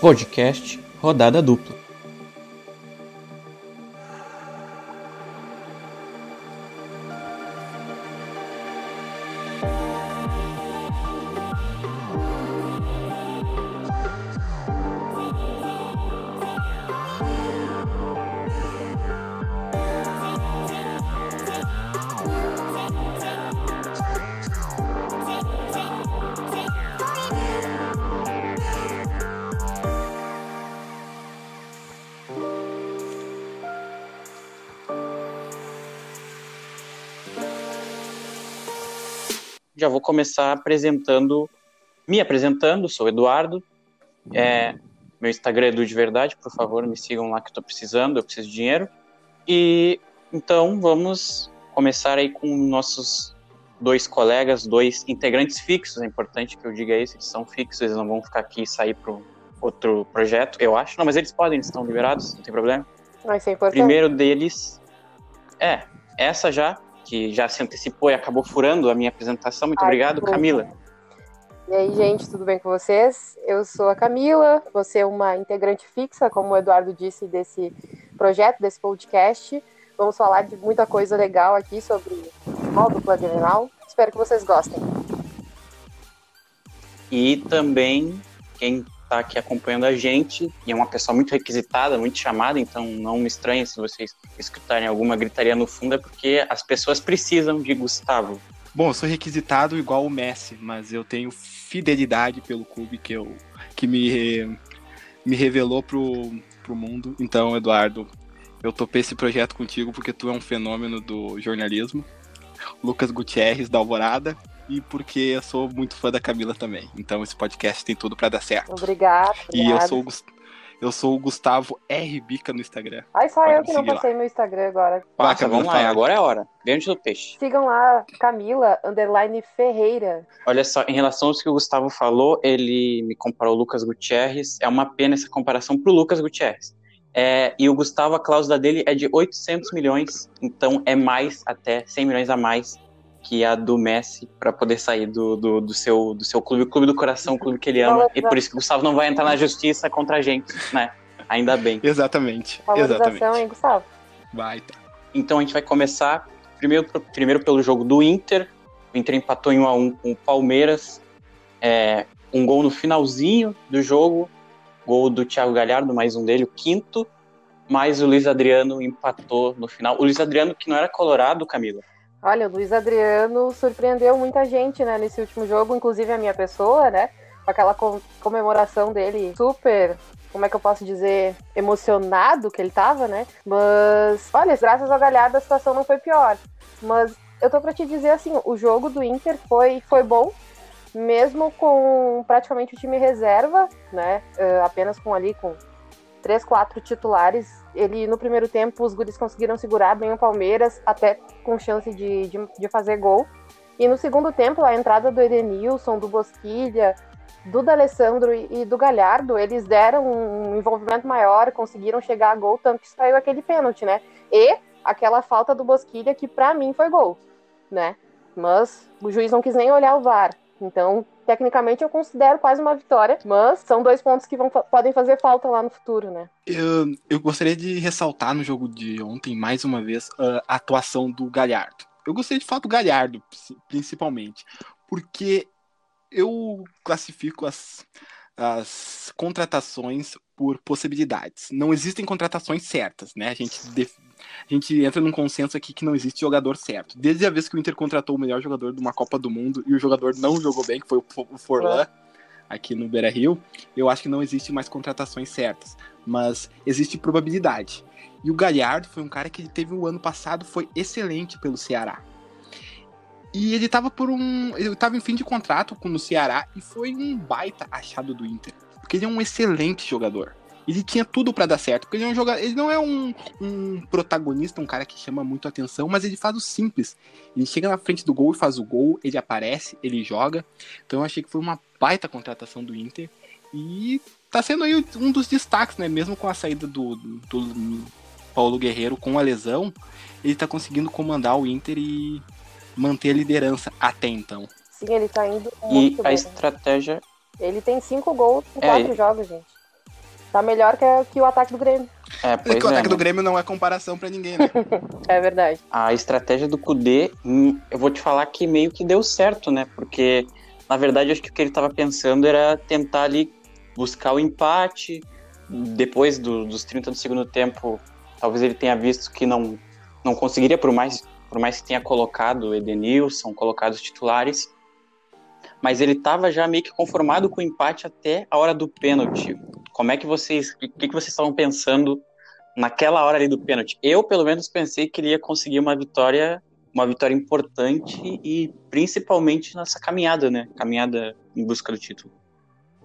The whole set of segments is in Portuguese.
Podcast Rodada Dupla. Começar apresentando, me apresentando, sou Eduardo, é, meu Instagram é Edu de Verdade, por favor, me sigam lá que eu tô precisando, eu preciso de dinheiro. E então vamos começar aí com nossos dois colegas, dois integrantes fixos, é importante que eu diga isso, eles são fixos, eles não vão ficar aqui e sair para outro projeto, eu acho. Não, mas eles podem, eles estão liberados, não tem problema. Vai ser importante. Primeiro deles, é, essa já, que já se antecipou e acabou furando a minha apresentação. Muito Ai, obrigado. Camila. E aí, gente, tudo bem com vocês? Eu sou a Camila, você é uma integrante fixa, como o Eduardo disse, desse projeto, desse podcast. Vamos falar de muita coisa legal aqui sobre futebol dupla Grenal. Espero que vocês gostem. E também quem está aqui acompanhando a gente, e é uma pessoa muito requisitada, muito chamada, então não me estranhe se vocês escutarem alguma gritaria no fundo, é porque as pessoas precisam de Gustavo. Bom, eu sou requisitado igual o Messi, mas eu tenho fidelidade pelo clube que, eu, que me, me revelou pro, pro mundo. Então, Eduardo, eu topei esse projeto contigo porque tu é um fenômeno do jornalismo. Lucas Gutierrez, da Alvorada. E porque eu sou muito fã da Camila também. Então esse podcast tem tudo pra dar certo. Obrigada. E eu sou, o Gus- eu sou o Gustavo R. Bica no Instagram. Ai, só Pode eu que não seguir lá. passei meu Instagram agora. Camila, vamos lá, agora é a hora. Dentro do peixe. Sigam lá, Camila, underline Ferreira. Olha só, em relação ao que o Gustavo falou, ele me comparou ao Lucas Gutierrez. É uma pena essa comparação pro Lucas Gutierrez. É, e o Gustavo, a cláusula dele é de 800 milhões, então é mais, até 100 milhões a mais que a do Messi para poder sair do, do, do seu, do seu clube, o clube do coração, o clube que ele ama. E por isso que o Gustavo não vai entrar na justiça contra a gente, né? Ainda bem. Exatamente. Valorização, Exatamente. hein, Gustavo? Vai, tá. Então a gente vai começar primeiro, primeiro pelo jogo do Inter. O Inter empatou em 1 a 1 com o Palmeiras. É, um gol no finalzinho do jogo. Gol do Thiago Galhardo, mais um dele, o quinto. Mas o Luiz Adriano empatou no final. O Luiz Adriano, que não era colorado, Camila. Olha, o Luiz Adriano surpreendeu muita gente, né, nesse último jogo, inclusive a minha pessoa, né, com aquela com- comemoração dele super, como é que eu posso dizer, emocionado que ele tava, né, mas, olha, graças ao Galhardo a situação não foi pior, mas eu tô pra te dizer assim, o jogo do Inter foi, foi bom, mesmo com praticamente o time reserva, né, eh, apenas com ali, com três, quatro titulares. Ele, no primeiro tempo, os guris conseguiram segurar bem o Palmeiras, até com chance de, de, de fazer gol. E no segundo tempo, a entrada do Edenilson, do Bosquilha, do D'Alessandro e, do Galhardo, eles deram um envolvimento maior, conseguiram chegar a gol, tanto que saiu aquele pênalti, né? E aquela falta do Bosquilha, que pra mim foi gol, né? Mas o juiz não quis nem olhar o VAR. Então, tecnicamente, eu considero quase uma vitória, mas são dois pontos que vão, podem fazer falta lá no futuro, né? Eu, eu gostaria de ressaltar no jogo de ontem, mais uma vez, a atuação do Galhardo. Eu gostei de falar do Galhardo, pri- principalmente, porque eu classifico as, as contratações por possibilidades. Não existem contratações certas, né? A gente, a gente entra num consenso aqui que não existe jogador certo. Desde a vez que o Inter contratou o melhor jogador de uma Copa do Mundo e o jogador não jogou bem, que foi o Fo- o Forlan, aqui no Beira Rio, eu acho que não existe mais contratações certas mas existe probabilidade. E o Galhardo foi um cara que ele teve o ano passado, foi excelente pelo Ceará. E ele tava por um. Ele tava em fim de contrato com- no Ceará e foi um baita achado do Inter. Porque ele é um excelente jogador. Ele tinha tudo pra dar certo. Porque ele é um jogador. Ele não é um, um protagonista, um cara que chama muito atenção, mas ele faz o simples. Ele chega na frente do gol e faz o gol, ele aparece, ele joga. Então eu achei que foi uma baita contratação do Inter. E tá sendo aí um dos destaques, né? Mesmo com a saída do, do Paulo Guerreiro com a lesão, ele tá conseguindo comandar o Inter e manter a liderança até então. Sim, ele tá indo E muito a bem. estratégia. Ele tem cinco gols em É, quatro ele- jogos, gente. Tá melhor que, que o ataque do Grêmio. É, Porque pois o é, ataque do né? Grêmio não é comparação pra ninguém, né? É verdade. A estratégia do Kudê, hum, eu vou te falar que meio que deu certo, né? Porque, na verdade, acho que o que ele tava pensando era tentar ali buscar o empate. Depois do- dos 30 do segundo tempo, talvez ele tenha visto que não, não conseguiria, por mais, por mais que tenha colocado o Edenilson, colocado os titulares. Mas ele tava já meio que conformado com o empate até a hora do pênalti. Como é que vocês. O que, que vocês estavam pensando naquela hora ali do pênalti? Eu, pelo menos, pensei que ele ia conseguir uma vitória, uma vitória importante e principalmente nessa caminhada, né? Caminhada em busca do título.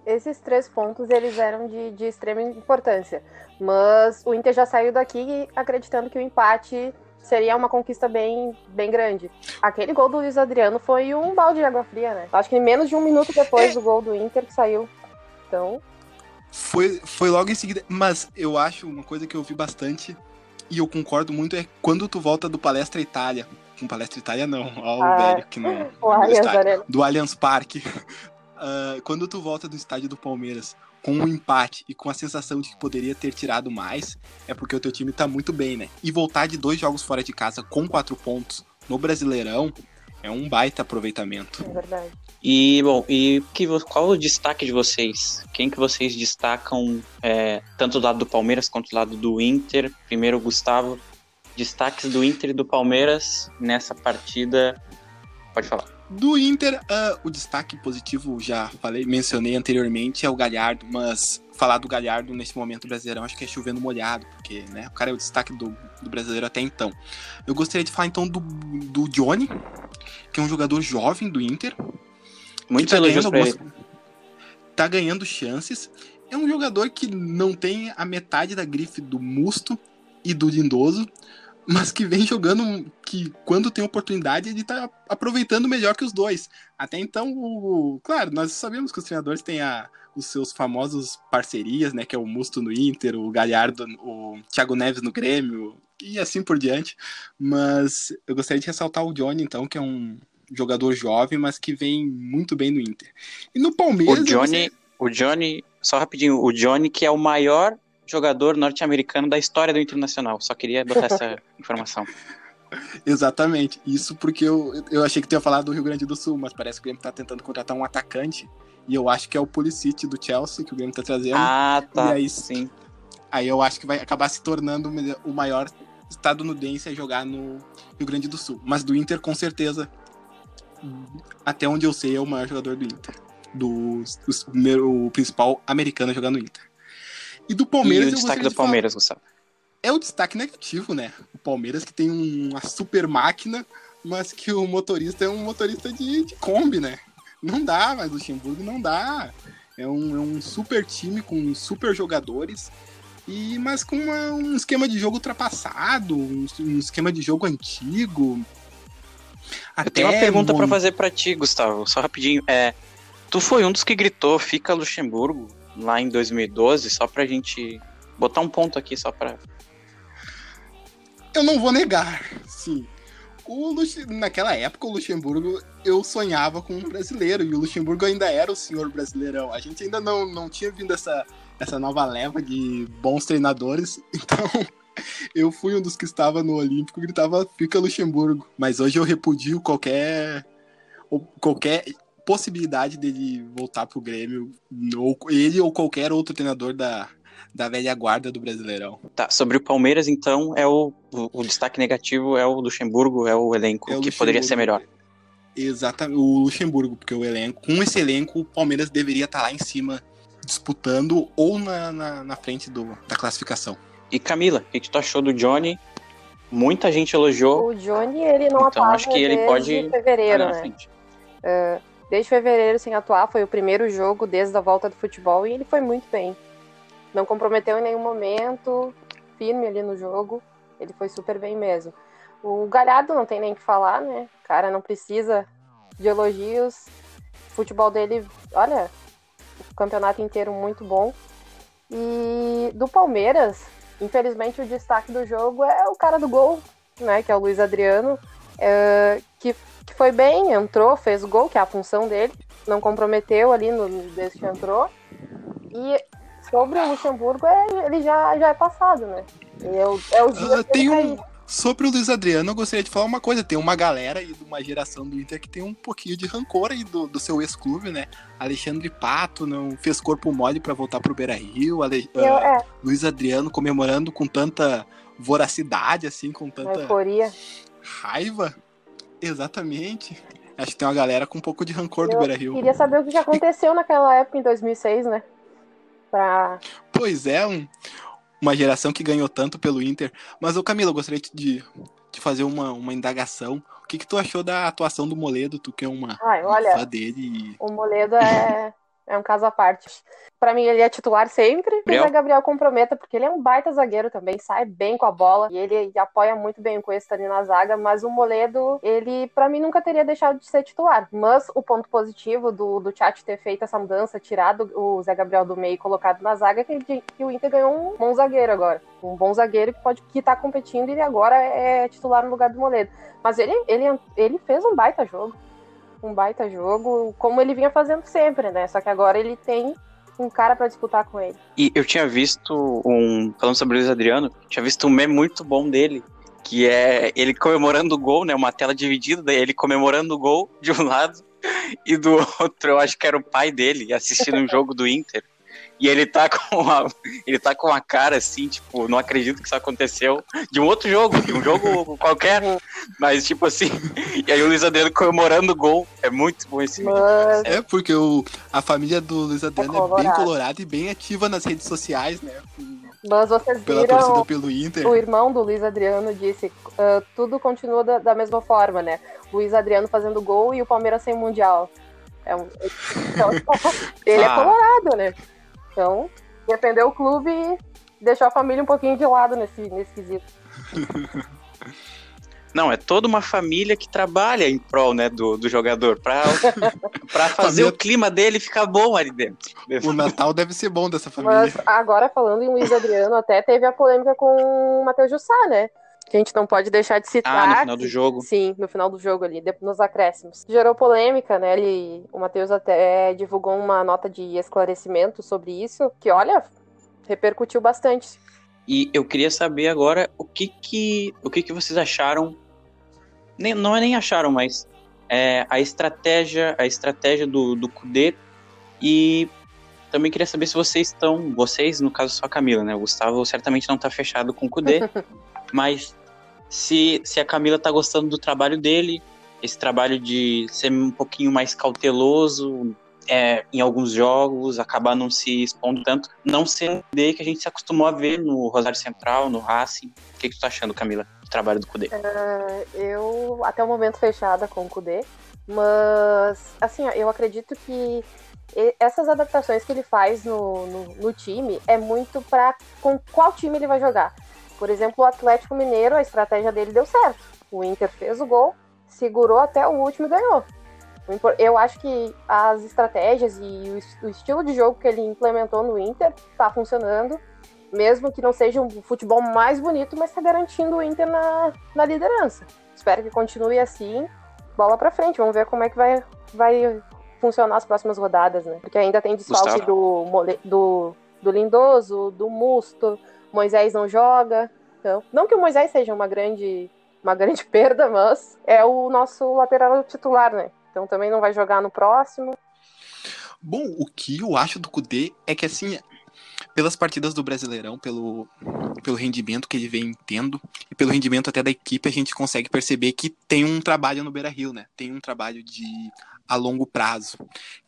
Esses três pontos, eles eram de, de extrema importância. Mas o Inter já saiu daqui acreditando que o empate seria uma conquista bem, bem grande. Aquele gol do Luiz Adriano foi um balde de água fria, né? Acho que menos de um minuto depois do gol do Inter que saiu. Então, Foi, foi logo em seguida. Mas eu acho uma coisa que eu vi bastante e eu concordo muito é quando tu volta do Palestra Itália. Com Palestra Itália não, ó o Ah, velho que não. o Allianz. Arena. do Allianz Parque. Ah, quando tu volta do estádio do Palmeiras com um empate e com a sensação de que poderia ter tirado mais, é porque o teu time tá muito bem, né? E voltar de dois jogos fora de casa com quatro pontos no Brasileirão é um baita aproveitamento. é verdade. E, bom, e que, qual o destaque de vocês? Quem que vocês destacam, é, tanto do lado do Palmeiras quanto do lado do Inter? Primeiro, Gustavo, destaques do Inter e do Palmeiras nessa partida. Pode falar. Do Inter, ah, o destaque positivo, já falei, mencionei anteriormente, é o Galhardo, mas falar do Galhardo nesse momento brasileirão acho que é chovendo molhado, porque né, o cara é o destaque do, do brasileiro até então. Eu gostaria de falar então do, do Johnny, que é um jogador jovem do Inter, Muitos que tá elogios ganhando algumas- Tá ganhando chances. É um jogador que não tem a metade da grife do Musto e do Lindoso, mas que vem jogando que quando tem oportunidade ele tá aproveitando melhor que os dois. Até então, o, claro, nós sabemos que os treinadores têm a, os seus famosos parcerias, né, que é o Musto no Inter, o Galhardo, o Thiago Neves no Grêmio e assim por diante. Mas eu gostaria de ressaltar o Johnny então, que é um jogador jovem, mas que vem muito bem no Inter. E no Palmeiras, O Johnny, o Johnny, só rapidinho, o Johnny que é o maior jogador norte-americano da história do Internacional. Só queria botar essa informação. Exatamente. Isso porque eu, eu achei que tu ia falar do Rio Grande do Sul, mas parece que o Grêmio tá tentando contratar um atacante. E eu acho que é o Pulisic do Chelsea que o Grêmio tá trazendo. Ah, tá. E aí, Sim. Aí eu acho que vai acabar se tornando o maior estadunidense a jogar no Rio Grande do Sul. Mas do Inter, com certeza, até onde eu sei, é o maior jogador do Inter. Do, o o principal americano a jogar no Inter. E do E Palmeiras, o eu destaque do de falar- Palmeiras, Gustavo. é o destaque negativo, né? O Palmeiras que tem um- uma super máquina, mas que o motorista é um motorista de, de Kombi, né? Não dá, mas o Luxemburgo não dá. É um, é um super time com super jogadores, e mas com uma- um esquema de jogo ultrapassado, um, um esquema de jogo antigo. Eu tenho uma Até pergunta mon- pra fazer pra ti, Gustavo, só rapidinho. É, tu foi um dos que gritou fica Luxemburgo lá em 2012, só pra gente botar um ponto aqui só pra Eu não vou negar, sim. O Naquela época, o Luxemburgo, eu sonhava com um brasileiro, e o Luxemburgo ainda era o senhor brasileirão. A gente ainda não, não tinha vindo essa, essa nova leva de bons treinadores, então eu fui um dos que estava no Olímpico e gritava fica Luxemburgo. Mas hoje eu repudio qualquer, qualquer possibilidade dele voltar pro Grêmio, ou ele ou qualquer outro treinador da, da velha guarda do Brasileirão. Tá, sobre o Palmeiras, então, é o, o, o destaque negativo é o Luxemburgo, é o elenco É o que poderia ser melhor. Exatamente, o Luxemburgo, porque o elenco, com esse elenco, o Palmeiras deveria estar lá em cima, disputando ou na, na, na frente do, da classificação. E Camila, o que, que tu achou do Johnny? Muita gente elogiou. O Johnny, ele não Então, acho que ele pode fevereiro, tá né? frente. Desde fevereiro sem atuar, foi o primeiro jogo desde a volta do futebol e ele foi muito bem. Não comprometeu em nenhum momento, firme ali no jogo. Ele foi super bem mesmo. O Galhardo não tem nem que falar, né? O cara não precisa de elogios. O futebol dele, olha, o campeonato inteiro muito bom. E do Palmeiras, infelizmente o destaque do jogo é o cara do gol, né? Que é o Luiz Adriano, é, que que foi bem, entrou, fez gol, que é a função dele, não comprometeu ali no, desde que entrou. E sobre o Luxemburgo, é, ele já, já é passado, né? Eu, é o dia uh, tem um, Sobre o Luiz Adriano, eu gostaria de falar uma coisa. Tem uma galera aí de uma geração do Inter que tem um pouquinho de rancor aí do, do seu ex-clube, né? Alexandre Pato não fez corpo mole para voltar pro Beira-Rio. Ale... Uh, é. Luiz Adriano comemorando com tanta voracidade, assim, com tanta Euforia. Raiva. Exatamente. Acho que tem uma galera com um pouco de rancor eu do Beira-Rio. Queria saber o que aconteceu naquela época, em 2006, né? Pra... Pois é, um, uma geração que ganhou tanto pelo Inter. Mas, o Camilo, eu gostaria de, de fazer uma, uma indagação. O que, que tu achou da atuação do Moledo? Tu que é uma, Ai, olha, fã dele. O Moledo é, é um caso à parte. Para mim, ele é titular sempre. E o Gabriel comprometa, porque ele é um baita zagueiro também, sai bem com a bola. E ele apoia muito bem o Cuesta ali na zaga. Mas o Moledo, ele, para mim, nunca teria deixado de ser titular. Mas o ponto positivo do, do chat ter feito essa mudança, tirado o Zé Gabriel do meio e colocado na zaga, é que, que o Inter ganhou um bom zagueiro agora. Um bom zagueiro que pode que tá competindo e agora é titular no lugar do Moledo. Mas ele, ele, ele fez um baita jogo um baita jogo, como ele vinha fazendo sempre, né? Só que agora ele tem um cara para disputar com ele. E eu tinha visto um. Falando sobre o Luiz Adriano, tinha visto um meme muito bom dele. Que é ele comemorando o gol, né? Uma tela dividida, ele comemorando o gol de um lado e do outro, eu acho que era o pai dele assistindo um jogo do Inter. E ele tá com uma, ele tá com uma cara assim, tipo, não acredito que isso aconteceu. De um outro jogo, de um jogo qualquer. Mas, tipo assim. E aí o Luiz Adriano comemorando o gol. É muito bom esse vídeo. É, porque o, a família do Luiz Adriano é, é bem colorada e bem ativa nas redes sociais, né? Mas vocês pela torcida pelo Inter. O irmão do Luiz Adriano disse: uh, tudo continua da, da mesma forma, né? Luiz Adriano fazendo gol e o Palmeiras sem mundial. É um, então, ele é ah. é colorado, né? Então, defender o clube e deixar a família um pouquinho de lado nesse, nesse quesito. Não, é toda uma família que trabalha em prol né, do, do jogador, para fazer o clima dele ficar bom ali dentro. O Natal deve ser bom dessa família. Mas agora, falando em Luiz Adriano, até teve a polêmica com o Matheus Jussá, né? Que a gente não pode deixar de citar. Ah, no final do jogo. Sim, no final do jogo ali, nos acréscimos. Gerou polêmica, né? Ele, o Matheus até divulgou uma nota de esclarecimento sobre isso, que olha, repercutiu bastante. E eu queria saber agora o que que, o que, que vocês acharam, nem, não é nem acharam, mas é, a estratégia, a estratégia do, do Kudê e também queria saber se vocês estão, vocês, no caso só a Camila, né? O Gustavo certamente não tá fechado com o Kudê, mas se, se a Camila tá gostando do trabalho dele, esse trabalho de ser um pouquinho mais cauteloso é, em alguns jogos, acabar não se expondo tanto, não ser que a gente se acostumou a ver no Rosário Central, no Racing. O que, que tu tá achando, Camila, do trabalho do Cudê? Uh, eu, até o momento, fechada com o Cudê, mas, assim, eu acredito que essas adaptações que ele faz no, no, no time é muito para com qual time ele vai jogar. Por exemplo, o Atlético Mineiro, a estratégia dele deu certo. O Inter fez o gol, segurou até o último e ganhou. Eu acho que as estratégias e o estilo de jogo que ele implementou no Inter está funcionando, mesmo que não seja um futebol mais bonito, mas está garantindo o Inter na, na liderança. Espero que continue assim, bola para frente. Vamos ver como é que vai, vai funcionar as próximas rodadas, né? Porque ainda tem desfalque do, do, do Lindoso, do Musto, Moisés não joga. Então, não que o Moisés seja uma grande, uma grande perda, mas é o nosso lateral titular, né? Então também não vai jogar no próximo. Bom, o que eu acho do Kudê é que assim, pelas partidas do Brasileirão, pelo, pelo rendimento que ele vem tendo e pelo rendimento até da equipe, a gente consegue perceber que tem um trabalho no Beira-Rio, né? Tem um trabalho de a longo prazo,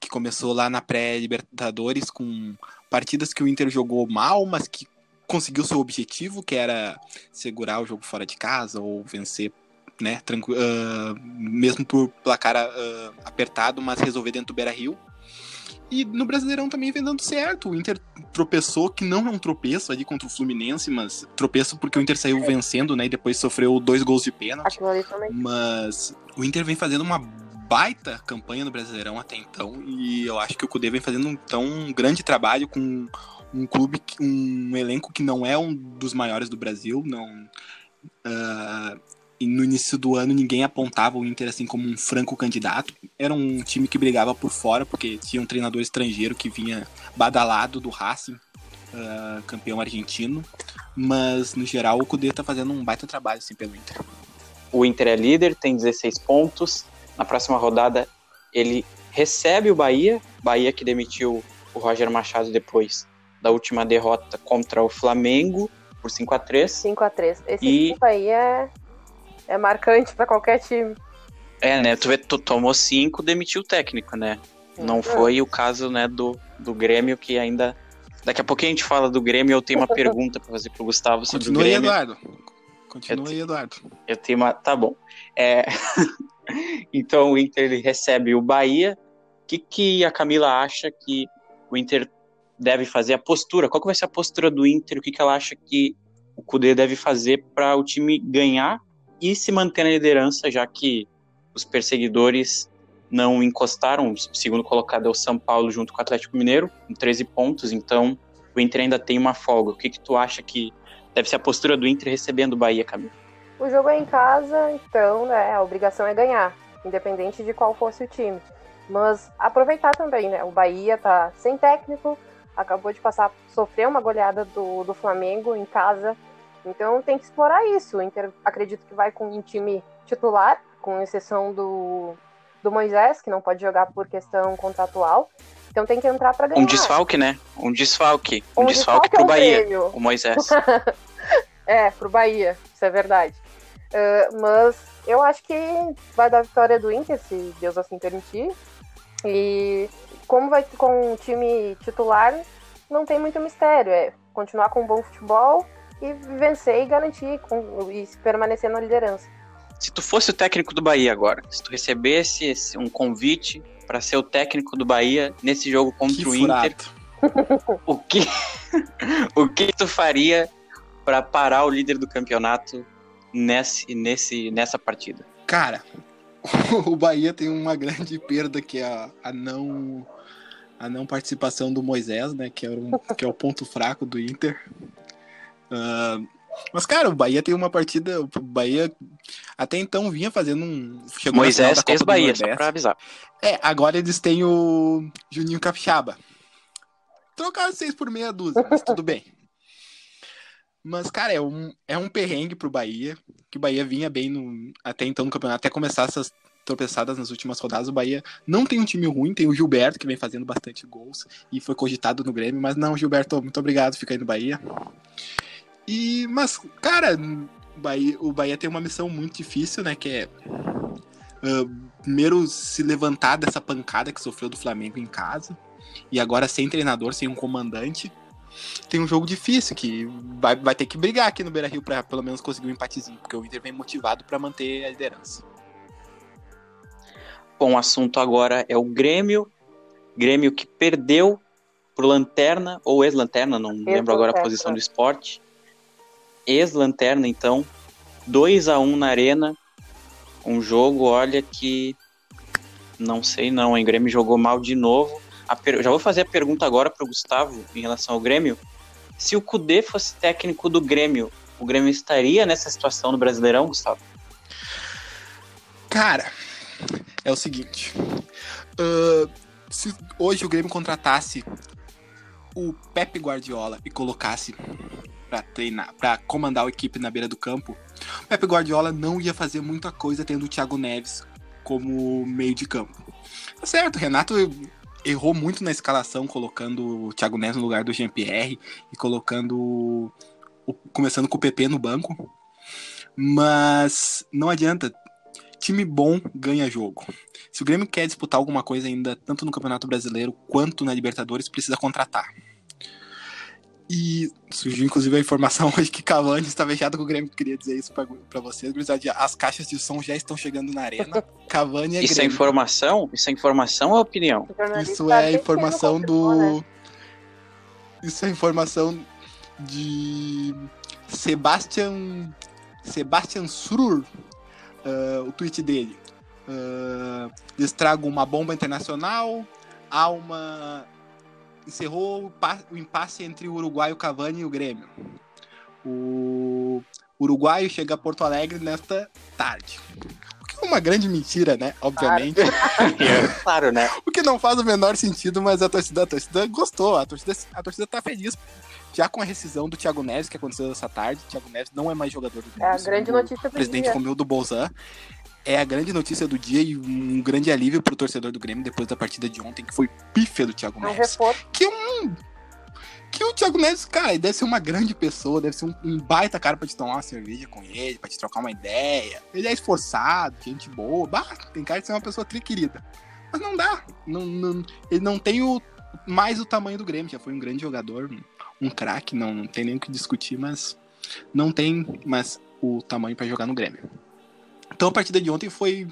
que começou lá na pré-Libertadores com partidas que o Inter jogou mal, mas que conseguiu seu objetivo, que era segurar o jogo fora de casa ou vencer, né, uh, mesmo por placar uh, apertado, mas resolver dentro do Beira-Rio. E no Brasileirão também vem dando certo. O Inter tropeçou, que não é um tropeço ali contra o Fluminense, mas tropeço porque o Inter saiu vencendo, né? E depois sofreu dois gols de pênalti. Mas o Inter vem fazendo uma baita campanha no Brasileirão até então. E eu acho que o Cudê vem fazendo então, um grande trabalho com um clube, um elenco que não é um dos maiores do Brasil, não. Uh, e no início do ano ninguém apontava o Inter assim como um franco candidato. Era um time que brigava por fora, porque tinha um treinador estrangeiro que vinha badalado do Racing, uh, campeão argentino, mas no geral o Cudê tá fazendo um baita trabalho assim, pelo Inter. O Inter é líder, tem 16 pontos. Na próxima rodada ele recebe o Bahia, Bahia que demitiu o Roger Machado depois da última derrota contra o Flamengo por 5 a 3 5 a 3 Esse e... tipo aí é, é marcante para qualquer time. É, né? Tu, tu tomou 5, demitiu o técnico, né? Não foi o caso, né, do, do Grêmio, que ainda. Daqui a pouquinho a gente fala do Grêmio eu tenho uma pergunta para fazer pro Gustavo sobre Continua o Grêmio. Aí, Eduardo. Continua aí, Eduardo. Eu tenho uma. Tá bom. É... então o Inter ele recebe o Bahia. O que, que a Camila acha que o Inter deve fazer? A postura, qual que vai ser a postura do Inter? O que, que ela acha que o Cudê deve fazer para o time ganhar e se manter na liderança, já que os perseguidores não encostaram. O segundo colocado é o São Paulo junto com o Atlético Mineiro, com 13 pontos, então o Inter ainda tem uma folga. O que, que tu acha que deve ser a postura do Inter recebendo o Bahia, Camila? O jogo é em casa, então né, a obrigação é ganhar, independente de qual fosse o time. Mas aproveitar também, né? O Bahia tá sem técnico, acabou de passar, sofrer uma goleada do, do Flamengo em casa. Então tem que explorar isso. O Inter acredito que vai com um time titular, com exceção do, do Moisés, que não pode jogar por questão contratual. Então tem que entrar para ganhar. Um desfalque, né? Um desfalque. Um, um desfalque, desfalque pro é Bahia. Prêmio. O Moisés. é, pro Bahia, isso é verdade. Uh, mas eu acho que vai dar vitória do Inter, se Deus assim permitir. E como vai com o time titular, não tem muito mistério. É continuar com um bom futebol e vencer e garantir com, e permanecer na liderança. Se tu fosse o técnico do Bahia agora, se tu recebesse esse, um convite para ser o técnico do Bahia nesse jogo contra que o Inter, o que o que tu faria para parar o líder do campeonato nesse, nesse, nessa partida? Cara, o Bahia tem uma grande perda que é a, a não a não participação do Moisés, né, que é, um, que é o ponto fraco do Inter. Uh, mas, cara, o Bahia tem uma partida. O Bahia até então vinha fazendo um. Moisés ex-Bahia, só pra avisar. É, agora eles têm o Juninho Capixaba. Trocaram seis por meia dúzia, mas tudo bem. Mas, cara, é um, é um perrengue pro Bahia. Que o Bahia vinha bem no, até então no campeonato, até começar essas tropeçadas nas últimas rodadas. O Bahia não tem um time ruim, tem o Gilberto, que vem fazendo bastante gols e foi cogitado no Grêmio. Mas não, Gilberto, muito obrigado, fica aí no Bahia. E, mas, cara, o Bahia, o Bahia tem uma missão muito difícil, né? Que é uh, primeiro se levantar dessa pancada que sofreu do Flamengo em casa. E agora sem treinador, sem um comandante. Tem um jogo difícil que vai, vai ter que brigar aqui no Beira Rio para pelo menos conseguir um empatezinho, porque o Inter vem motivado para manter a liderança. Bom, o assunto agora é o Grêmio. Grêmio que perdeu pro Lanterna, ou ex-Lanterna, não lembro agora a posição do esporte ex-lanterna, então. 2 a 1 na arena. Um jogo, olha que. Não sei não, hein? O Grêmio jogou mal de novo. Per... Já vou fazer a pergunta agora para o Gustavo em relação ao Grêmio. Se o Cudê fosse técnico do Grêmio, o Grêmio estaria nessa situação no Brasileirão, Gustavo? Cara, é o seguinte. Uh, se hoje o Grêmio contratasse o Pepe Guardiola e colocasse para treinar, para comandar a equipe na beira do campo, o Pepe Guardiola não ia fazer muita coisa tendo o Thiago Neves como meio de campo. Tá certo, Renato errou muito na escalação, colocando o Thiago Neves no lugar do Jean-Pierre e colocando o, começando com o PP no banco. Mas não adianta, time bom ganha jogo. Se o Grêmio quer disputar alguma coisa ainda, tanto no Campeonato Brasileiro quanto na Libertadores, precisa contratar. E surgiu inclusive a informação hoje que Cavani está fechado com o Grêmio. Queria dizer isso para vocês, As caixas de som já estão chegando na arena. Cavani é Isso é Grêmio. é informação? Isso é informação ou opinião? Isso é informação do. Né? Isso é informação de Sebastian. Sebastian Surur. Uh, o tweet dele. Uh, eles tragam uma bomba internacional. Há uma encerrou o impasse entre o Uruguai, o Cavani e o Grêmio. O uruguaio chega a Porto Alegre nesta tarde. O que uma grande mentira, né? Obviamente. claro, né? O que não faz o menor sentido, mas a torcida, a torcida gostou. A torcida, a torcida tá feliz. Já com a rescisão do Thiago Neves, que aconteceu essa tarde, o Thiago Neves não é mais jogador do É a grande notícia O do presidente dia. Romeu do Bolzan. É a grande notícia do dia e um grande alívio pro torcedor do Grêmio depois da partida de ontem, que foi pífia do Thiago um Neves. reforço. Que um. Que o Thiago Neves, cara, deve ser uma grande pessoa, deve ser um, um baita cara pra te tomar uma cerveja com ele, pra te trocar uma ideia. Ele é esforçado, gente boa. Bah, tem cara de ser uma pessoa tri querida. Mas não dá. Não, não- ele não tem o, mais o tamanho do Grêmio. Já foi um grande jogador, um, craque, não, não tem nem o que discutir, mas não tem mais o tamanho pra jogar no Grêmio. Então a partida de ontem foi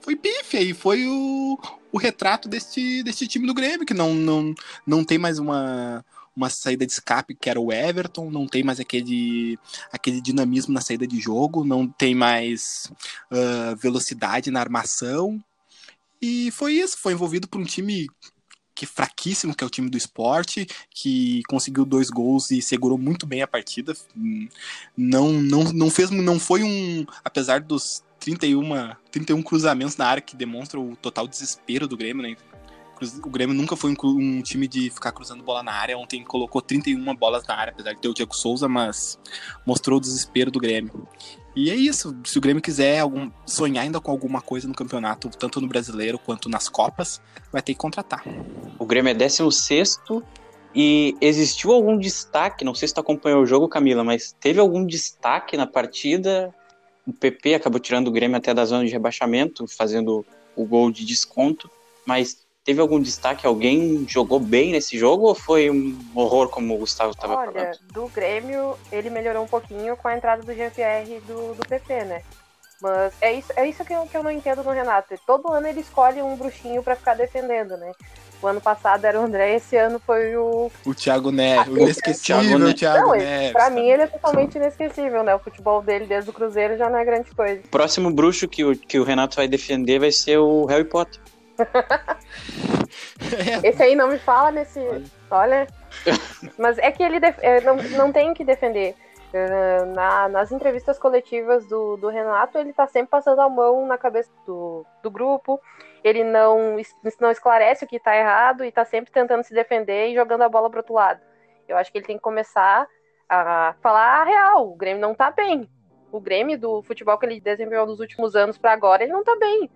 foi pífia e foi o, o retrato deste, deste time do Grêmio, que não, não, não tem mais uma, uma saída de escape que era o Everton, não tem mais aquele, aquele dinamismo na saída de jogo, não tem mais ah, velocidade na armação. E foi isso, foi envolvido por um time que fraquíssimo, que é o time do esporte, que conseguiu dois gols e segurou muito bem a partida. Hum, Não, não, não fez, não foi um, apesar dos 31, 31 cruzamentos na área que demonstram o total desespero do Grêmio, né? O Grêmio nunca foi um, um time de ficar cruzando bola na área. Ontem colocou 31 bolas na área, apesar de ter o Diego Souza, mas mostrou o desespero do Grêmio. E é isso. Se o Grêmio quiser algum, sonhar ainda com alguma coisa no campeonato, tanto no brasileiro quanto nas Copas, vai ter que contratar. O Grêmio é 16 e existiu algum destaque, não sei se tu acompanhou o jogo, Camila, mas teve algum destaque na partida? O PP acabou tirando o Grêmio até da zona de rebaixamento, fazendo o gol de desconto, mas teve algum destaque? Alguém jogou bem nesse jogo ou foi um horror, como o Gustavo estava Olha, falando? do Grêmio, ele melhorou um pouquinho com a entrada do Jean-Pierre e do, do PP, né? Mas é isso, é isso que, eu, que eu não entendo no Renato. Todo ano ele escolhe um bruxinho pra ficar defendendo, né? O ano passado era o André, esse ano foi o. O Thiago Neves, Ah, o inesquecível Thiago Thiago não, Neves. pra mim ele é totalmente inesquecível, né? O futebol dele desde o Cruzeiro já não é grande coisa. O próximo bruxo que o, que o Renato vai defender vai ser o Harry Potter. Esse aí não me fala nesse. Olha. Mas é que ele def- é, não, não tem que defender. É, na- nas entrevistas coletivas do, do Renato, ele tá sempre passando a mão na cabeça do, do grupo. Ele não, não esclarece o que tá errado e tá sempre tentando se defender e jogando a bola pro outro lado. Eu acho que ele tem que começar a falar a real. O Grêmio não tá bem. O Grêmio do futebol que ele desempenhou nos últimos anos pra agora, ele não tá bem.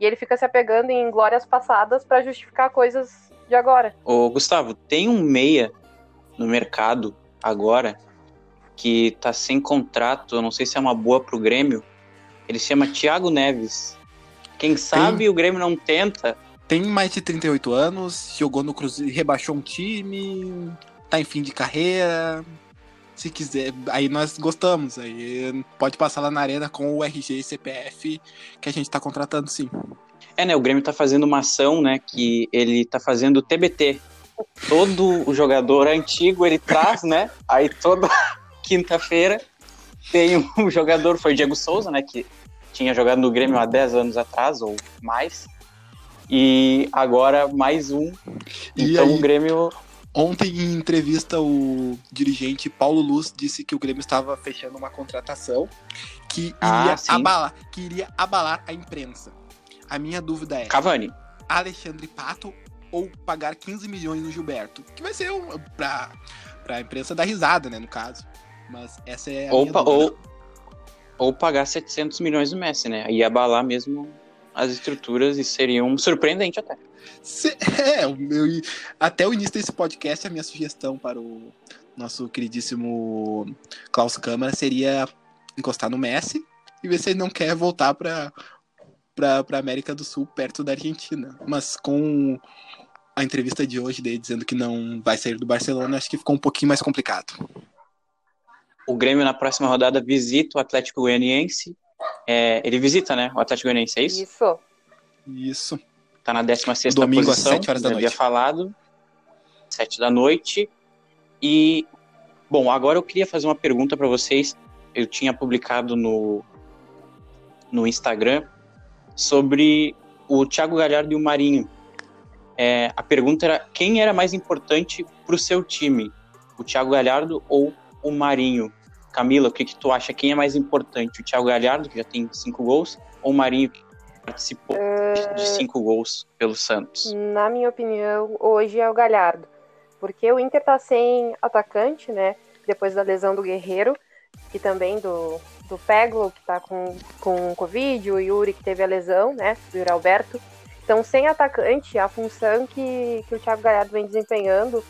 E ele fica se apegando em glórias passadas pra justificar coisas de agora. Ô, Gustavo, tem um meia no mercado agora que tá sem contrato, eu não sei se é uma boa pro Grêmio. Ele se chama Thiago Neves. Quem sabe o Grêmio não tenta. tem mais de 38 anos, jogou no Cruzeiro, rebaixou um time, tá em fim de carreira. Se quiser, aí nós gostamos. Aí pode passar lá na arena com o RG e CPF que a gente tá contratando sim. É, né? O Grêmio tá fazendo uma ação, né? Que ele tá fazendo TBT. Todo o jogador antigo ele traz, né? Aí toda quinta-feira tem um jogador, foi o Diego Souza, né? Que tinha jogado no Grêmio há 10 anos atrás ou mais. E agora mais um. E Então aí- o Grêmio. Ontem, em entrevista, o dirigente Paulo Luz disse que o Grêmio estava fechando uma contratação que iria, Ah, abalar, que iria abalar a imprensa. A minha dúvida é: Cavani. Alexandre Pato ou pagar 15 milhões no Gilberto? Que vai ser um, pra, pra imprensa dar risada, né, no caso. Mas essa é a Ou, minha dúvida. ou, ou pagar 700 milhões do Messi, né? Ia abalar mesmo as estruturas e seria um surpreendente até. Se- é, o meu, até o início desse podcast, a minha sugestão para o nosso queridíssimo Klaus Câmara seria encostar no Messi e ver se ele não quer voltar para para América do Sul, perto da Argentina. Mas com a entrevista de hoje dele dizendo que não vai sair do Barcelona, acho que ficou um pouquinho mais complicado. O Grêmio na próxima rodada visita o Atlético Goianiense. É, ele visita, né? O Atlético Goianiense, é isso? Isso. Isso. Tá na 16 Domingo às posição. 7 horas da já havia noite. falado. 7 da noite. E, bom, agora eu queria fazer uma pergunta para vocês. Eu tinha publicado no, no Instagram sobre o Thiago Galhardo e o Marinho. É, a pergunta era quem era mais importante para o seu time, o Thiago Galhardo ou o Marinho? Camila, o que, que tu acha? Quem é mais importante, o Thiago Galhardo, que já tem cinco gols, ou o Marinho, participou de cinco gols pelo Santos? Na minha opinião, hoje é o Galhardo. Porque o Inter tá sem atacante, né? Depois da lesão do Guerreiro e também do, do Peglo, que tá com, com Covid, o Yuri, que teve a lesão, né? Do Yuri Alberto. Então, sem atacante, a função que, que o Thiago Galhardo vem desempenhando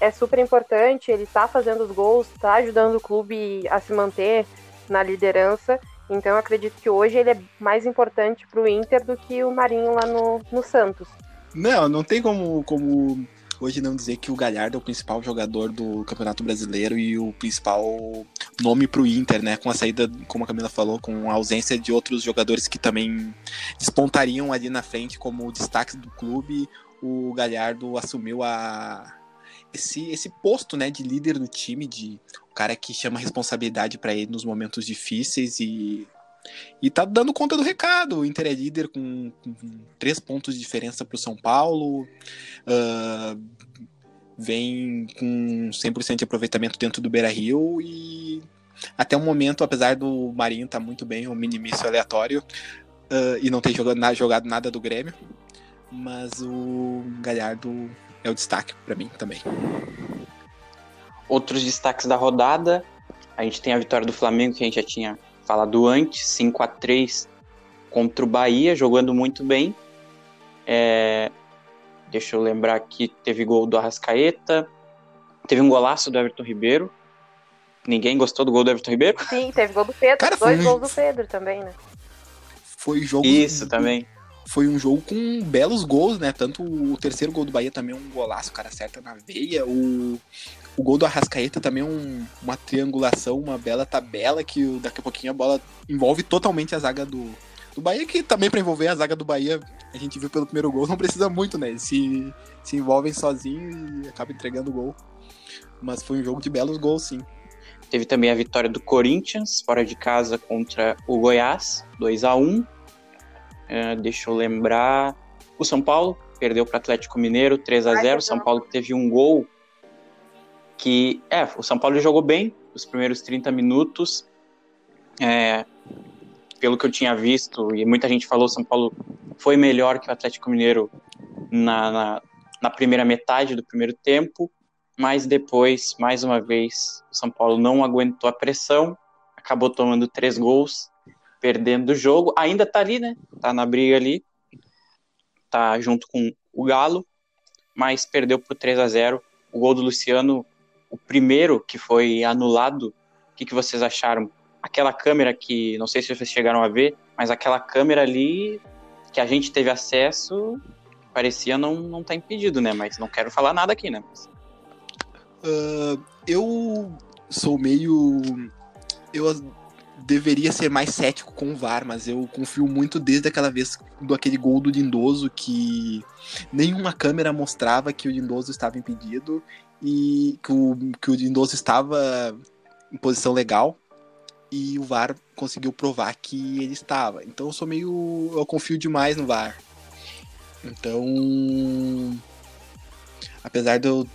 é super importante. Ele tá fazendo os gols, tá ajudando o clube a se manter na liderança. Então, eu acredito que hoje ele é mais importante pro Inter do que o Marinho lá no, no Santos. Não, não tem como, como hoje não dizer que o Galhardo é o principal jogador do Campeonato Brasileiro e o principal nome para o Inter, né? Com a saída, como a Camila falou, com a ausência de outros jogadores que também despontariam ali na frente como destaques do clube, o Galhardo assumiu a esse, esse posto, né, de líder do time, de o cara que chama responsabilidade para ele nos momentos difíceis e e tá dando conta do recado. O Inter é líder com, com três pontos de diferença para o São Paulo. Uh, vem com 100% de aproveitamento dentro do Beira Rio. E até o momento, apesar do Marinho tá muito bem, o minimício aleatório, uh, e não ter jogado, jogado nada do Grêmio. Mas o Galhardo é o destaque para mim também. Outros destaques da rodada. A gente tem a vitória do Flamengo, que a gente já tinha falado antes, 5 a 3 contra o Bahia, jogando muito bem. É, deixa eu lembrar que teve gol do Arrascaeta, teve um golaço do Everton Ribeiro. Ninguém gostou do gol do Everton Ribeiro? Sim, teve gol do Pedro, Cara, dois foi... gols do Pedro também, né? Foi jogo. Isso, também. Foi um jogo com belos gols, né? Tanto o terceiro gol do Bahia também é um golaço, o cara acerta na veia. O, o gol do Arrascaeta também é um, uma triangulação, uma bela tabela que daqui a pouquinho a bola envolve totalmente a zaga do, do Bahia, que também para envolver a zaga do Bahia, a gente viu pelo primeiro gol, não precisa muito, né? Se, se envolvem sozinho e acaba entregando o gol. Mas foi um jogo de belos gols, sim. Teve também a vitória do Corinthians, fora de casa contra o Goiás, 2 a 1 uh, é, Deixa eu lembrar. O São Paulo perdeu para o Atlético Mineiro, 3 a 0 São Paulo teve um gol que é, o São Paulo jogou bem os primeiros 30 minutos. É, pelo que eu tinha visto, e muita gente falou, o São Paulo foi melhor que o Atlético Mineiro na, na, na primeira metade do primeiro tempo, mas depois, mais uma vez, o São Paulo não aguentou a pressão, acabou tomando três gols, perdendo o jogo. Ainda tá ali, né? Tá na briga ali, tá junto com o Galo, mas perdeu por 3 a 0 O gol do Luciano o primeiro que foi anulado, o que, que vocês acharam? Aquela câmera que, não sei se vocês chegaram a ver, mas aquela câmera ali que a gente teve acesso, parecia não não tá impedido, né? Mas não quero falar nada aqui, né? Uh, eu sou meio. Eu deveria ser mais cético com o VAR, mas eu confio muito desde aquela vez do aquele gol do Lindoso que nenhuma câmera mostrava que o Lindoso estava impedido e que o, que o Lindoso estava em posição legal e o VAR conseguiu provar que ele estava. Então eu sou meio. Eu confio demais no VAR. Então. Apesar de eu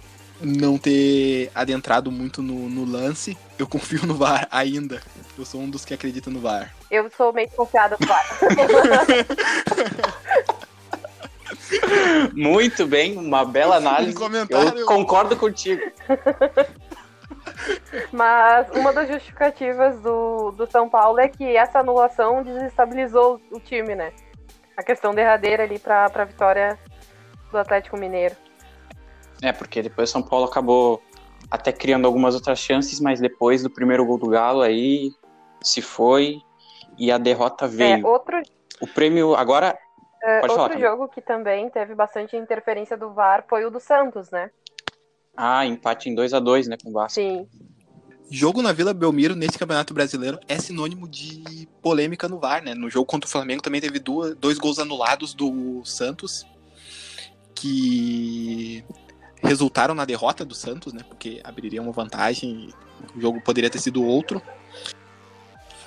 não ter adentrado muito no, no lance, eu confio no VAR ainda. Eu sou um dos que acredita no VAR. Eu sou meio confiada no VAR. Muito bem, uma bela análise. Um eu concordo contigo. Mas uma das justificativas do, do São Paulo é que essa anulação desestabilizou o time, né? A questão derradeira ali para a vitória do Atlético Mineiro. É, porque depois o São Paulo acabou até criando algumas outras chances, mas depois do primeiro gol do Galo aí se foi e a derrota veio. É, outro... O prêmio agora Uh, outro falar, jogo que também teve bastante interferência do VAR foi o do Santos, né? Ah, empate em 2 a 2 né, com o Vasco. Sim. Jogo na Vila Belmiro nesse Campeonato Brasileiro é sinônimo de polêmica no VAR, né? No jogo contra o Flamengo também teve duas, dois gols anulados do Santos que resultaram na derrota do Santos, né? Porque abriria uma vantagem, o jogo poderia ter sido outro.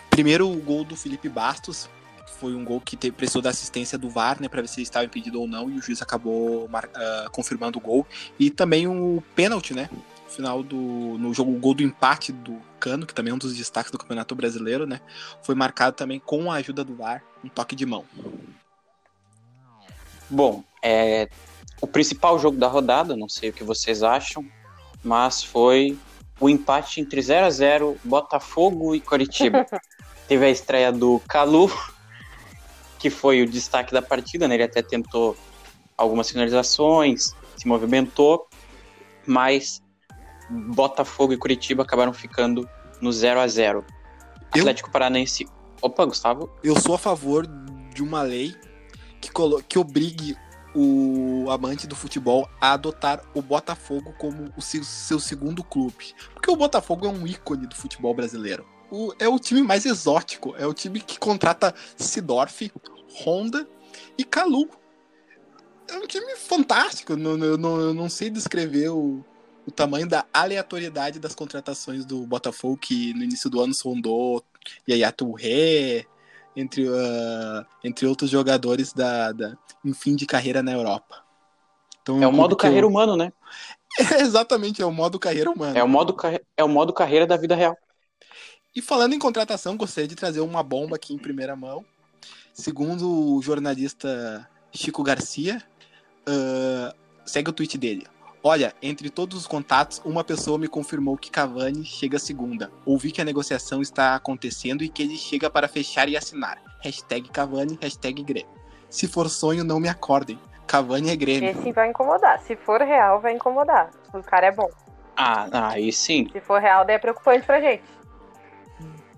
Primeiro o gol do Felipe Bastos, foi um gol que te, precisou da assistência do VAR, né, para ver se estava impedido ou não, e o juiz acabou mar, uh, confirmando o gol. E também o pênalti, né? final do no jogo gol do empate do Cano, que também é um dos destaques do Campeonato Brasileiro, né? Foi marcado também com a ajuda do VAR, um toque de mão. Bom, é, o principal jogo da rodada, não sei o que vocês acham, mas foi o empate entre 0 a 0 Botafogo e Coritiba. Teve a estreia do Calu, que foi o destaque da partida, né? Ele até tentou algumas finalizações, se movimentou, mas Botafogo e Curitiba acabaram ficando no 0 a 0 Eu- Atlético Paranaense. Opa, Gustavo. Eu sou a favor de uma lei que, colo- que obrigue o amante do futebol a adotar o Botafogo como o se- seu segundo clube. Porque o Botafogo é um ícone do futebol brasileiro. O- é o time mais exótico. É o time que contrata Sidorf, Honda e Calu. É um time fantástico. Não, não- eu não sei descrever o, o tamanho da aleatoriedade das contratações do Botafogo, que no início do ano sondou Yaya Touré, entre, ah, entre outros jogadores da, da, em fim de carreira na Europa. Então, É o modo que eu- carreira humano, né? É, exatamente, é o modo carreira humana. É o modo, é o modo carreira da vida real. E falando em contratação, gostaria de trazer uma bomba aqui em primeira mão. Segundo o jornalista Chico Garcia, ah, segue o tweet dele. Olha, entre todos os contatos, uma pessoa me confirmou que Cavani chega segunda. Ouvi que a negociação está acontecendo e que ele chega para fechar e assinar. Hashtag Cavani, hashtag Grêmio. Se for sonho, não me acordem. Cavani é Grêmio. Esse vai incomodar. Se for real, vai incomodar. O cara é bom. Ah, aí sim. Se for real, daí é preocupante pra gente.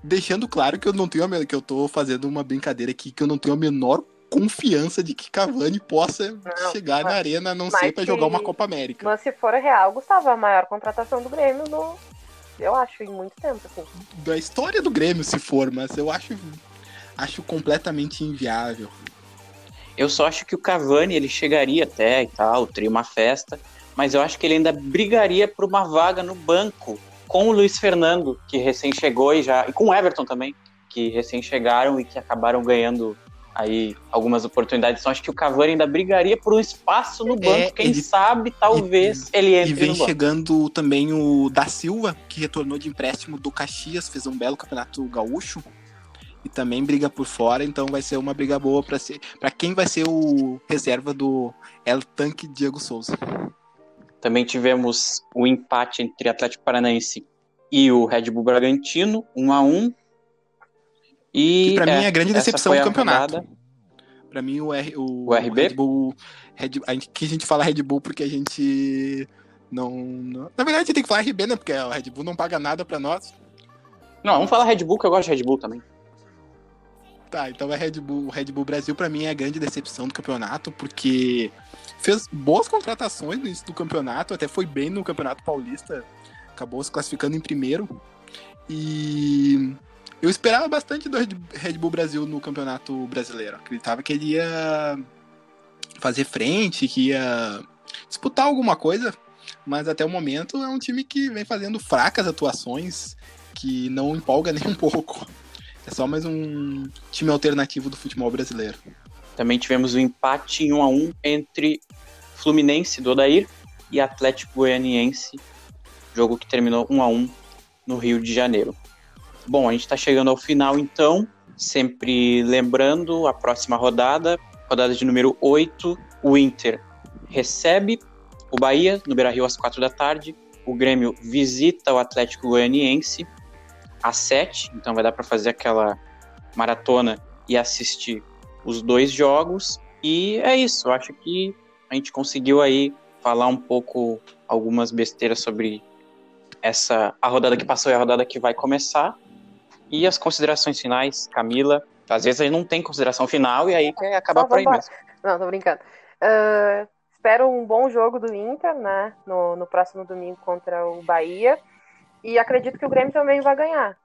Deixando claro que eu não tenho a que eu tô fazendo uma brincadeira aqui, que eu não tenho a menor confiança de que Cavani possa Não, chegar mas- na arena, a não ser para jogar uma Copa América. Mas se for real, Gustavo, a maior contratação do Grêmio no. Eu acho, em muito tempo, assim. Da história do Grêmio, se for, mas eu acho acho completamente inviável. Eu só acho que o Cavani ele chegaria até e tal, teria uma festa, mas eu acho que ele ainda brigaria por uma vaga no banco com o Luiz Fernando, que recém chegou e já e com o Everton também, que recém chegaram e que acabaram ganhando aí algumas oportunidades. Então acho que o Cavani ainda brigaria por um espaço no banco, quem É, ele- sabe talvez ele E entre vem no banco. chegando também o da Silva, que retornou de empréstimo do Caxias, fez um belo campeonato gaúcho e também briga por fora, então vai ser uma briga boa para ser para quem vai ser o reserva do El Tanque Diego Souza. Também tivemos o empate entre Atlético Paranaense e o Red Bull Bragantino, 1 a 1 E Que pra mim é a grande decepção do campeonato. rodada. Pra mim, o, R, o, O RB? Red Bull. Red, a gente, que a gente fala Red Bull porque a gente. Não, não- Na verdade, a gente tem que falar RB, né? Porque o Red Bull não paga nada pra nós. Não, vamos falar Red Bull, que eu gosto de Red Bull também. Tá, então é Red Bull. O Red Bull Brasil, pra mim, é a grande decepção do campeonato, porque fez boas contratações no início do campeonato, até foi bem no Campeonato Paulista, acabou se classificando em primeiro. E eu esperava bastante do Red- Bull Brasil no Campeonato Brasileiro. Acreditava que ele ia fazer frente, que ia disputar alguma coisa, mas até o momento é um time que vem fazendo fracas atuações, que não empolga nem um pouco. É só mais um time alternativo do futebol brasileiro. Também tivemos o empate em 1 a 1 entre Fluminense do Odair e Atlético Goianiense, jogo que terminou 1 a 1 no Rio de Janeiro. Bom, a gente está chegando ao final então, sempre lembrando a próxima rodada, rodada de número 8, o Inter recebe o Bahia no Beira-Rio às 4 da tarde, o Grêmio visita o Atlético Goianiense às 7, então vai dar para fazer aquela maratona e assistir os dois jogos. E é isso, eu acho que a gente conseguiu aí falar um pouco algumas besteiras sobre essa a rodada que passou e a rodada que vai começar. E as considerações finais, Camila. Às vezes a gente não tem consideração final e aí quer acabar por aí mesmo. Não, tô brincando. Ah, espero um bom jogo do Inter, né? No, no próximo domingo contra o Bahia. E acredito que o Grêmio também vai ganhar.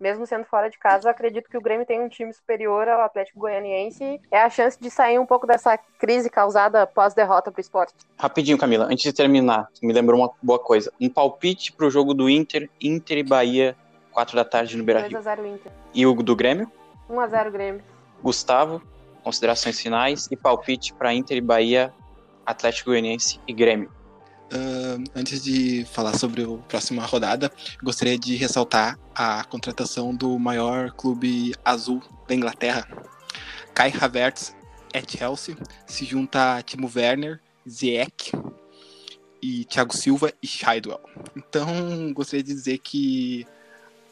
Mesmo sendo fora de casa, acredito que o Grêmio tem um time superior ao Atlético Goianiense. É a chance de sair um pouco dessa crise causada pós-derrota pro esporte. Rapidinho, Camila, antes de terminar, me lembrou uma boa coisa. Um palpite pro jogo do Inter, Inter e Bahia, 4 da tarde no Beira-Rio. 2x0 Inter. E o do Grêmio? 1x0 Grêmio. Gustavo, considerações finais e palpite para Inter e Bahia, Atlético Goianiense e Grêmio. Uh, antes de falar sobre a próxima rodada, gostaria de ressaltar a contratação do maior clube azul da Inglaterra. Kai Havertz é Chelsea, se junta a Timo Werner, Ziyech e Thiago Silva e Shidewell. Então, gostaria de dizer que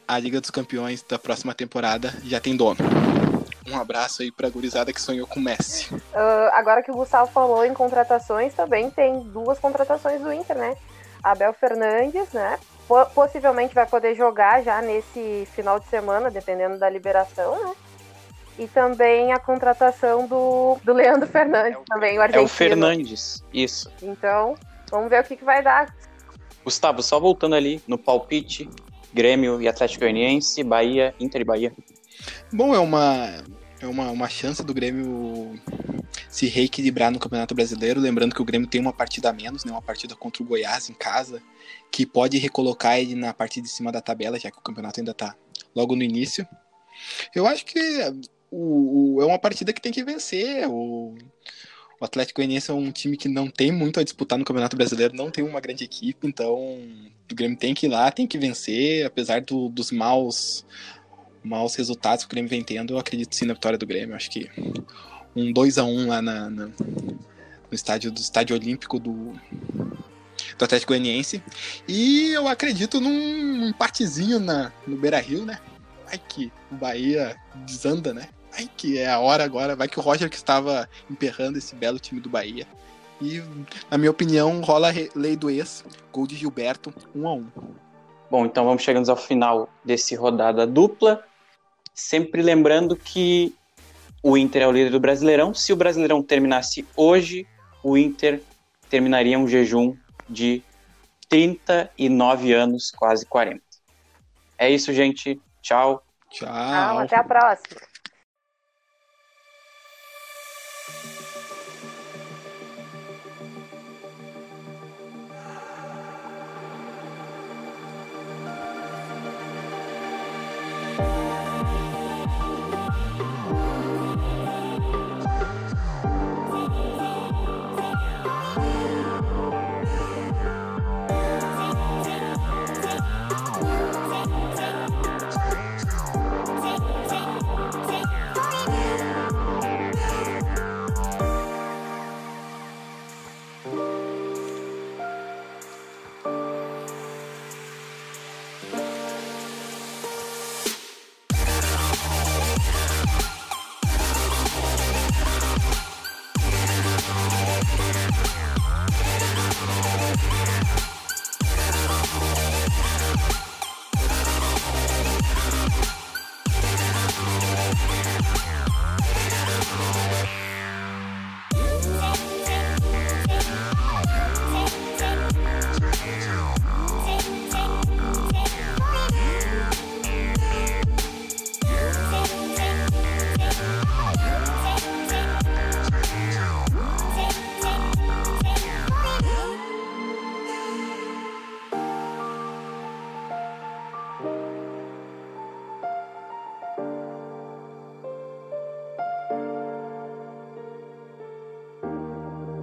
a Liga dos Campeões da próxima temporada já tem dono. Um abraço aí pra gurizada que sonhou com Messi. Uh, agora que o Gustavo falou em contratações, também tem duas contratações do Inter, né? Abel Fernandes, né? Possivelmente vai poder jogar já nesse final de semana, dependendo da liberação, né? E também a contratação do, do Leandro Fernandes, é o, também, o argentino. É o Fernandes, isso. Então, vamos ver o que, que vai dar. Gustavo, só voltando ali no palpite, Grêmio e Atlético Goianiense, Bahia, Inter e Bahia. Bom, é uma, é uma, uma chance do Grêmio se reequilibrar no Campeonato Brasileiro. Lembrando que o Grêmio tem uma partida a menos, né, uma partida contra o Goiás em casa, que pode recolocar ele na parte de cima da tabela, já que o campeonato ainda está logo no início. Eu acho que o, o, é uma partida que tem que vencer. O, o Atlético Goianiense é um time que não tem muito a disputar no Campeonato Brasileiro, não tem uma grande equipe, então o Grêmio tem que ir lá, tem que vencer, apesar do, dos maus maus resultados que o Grêmio vem tendo, eu acredito sim na vitória do Grêmio. Acho que um 2 a 1 lá na, na, no estádio do estádio olímpico do, do Atlético Goianiense. E eu acredito num empatezinho na, no Beira Rio, né? Vai que o Bahia desanda, né? Vai que é a hora agora. Vai que o Roger que estava emperrando esse belo time do Bahia. E, na minha opinião, rola a lei do ex, gol de Gilberto, 1 a 1 Bom, então vamos chegando ao final desse rodada dupla. Sempre lembrando que o Inter é o líder do Brasileirão. Se o Brasileirão terminasse hoje, o Inter terminaria um jejum de 39 anos, quase 40. É isso, gente. Tchau. Tchau. Até a próxima.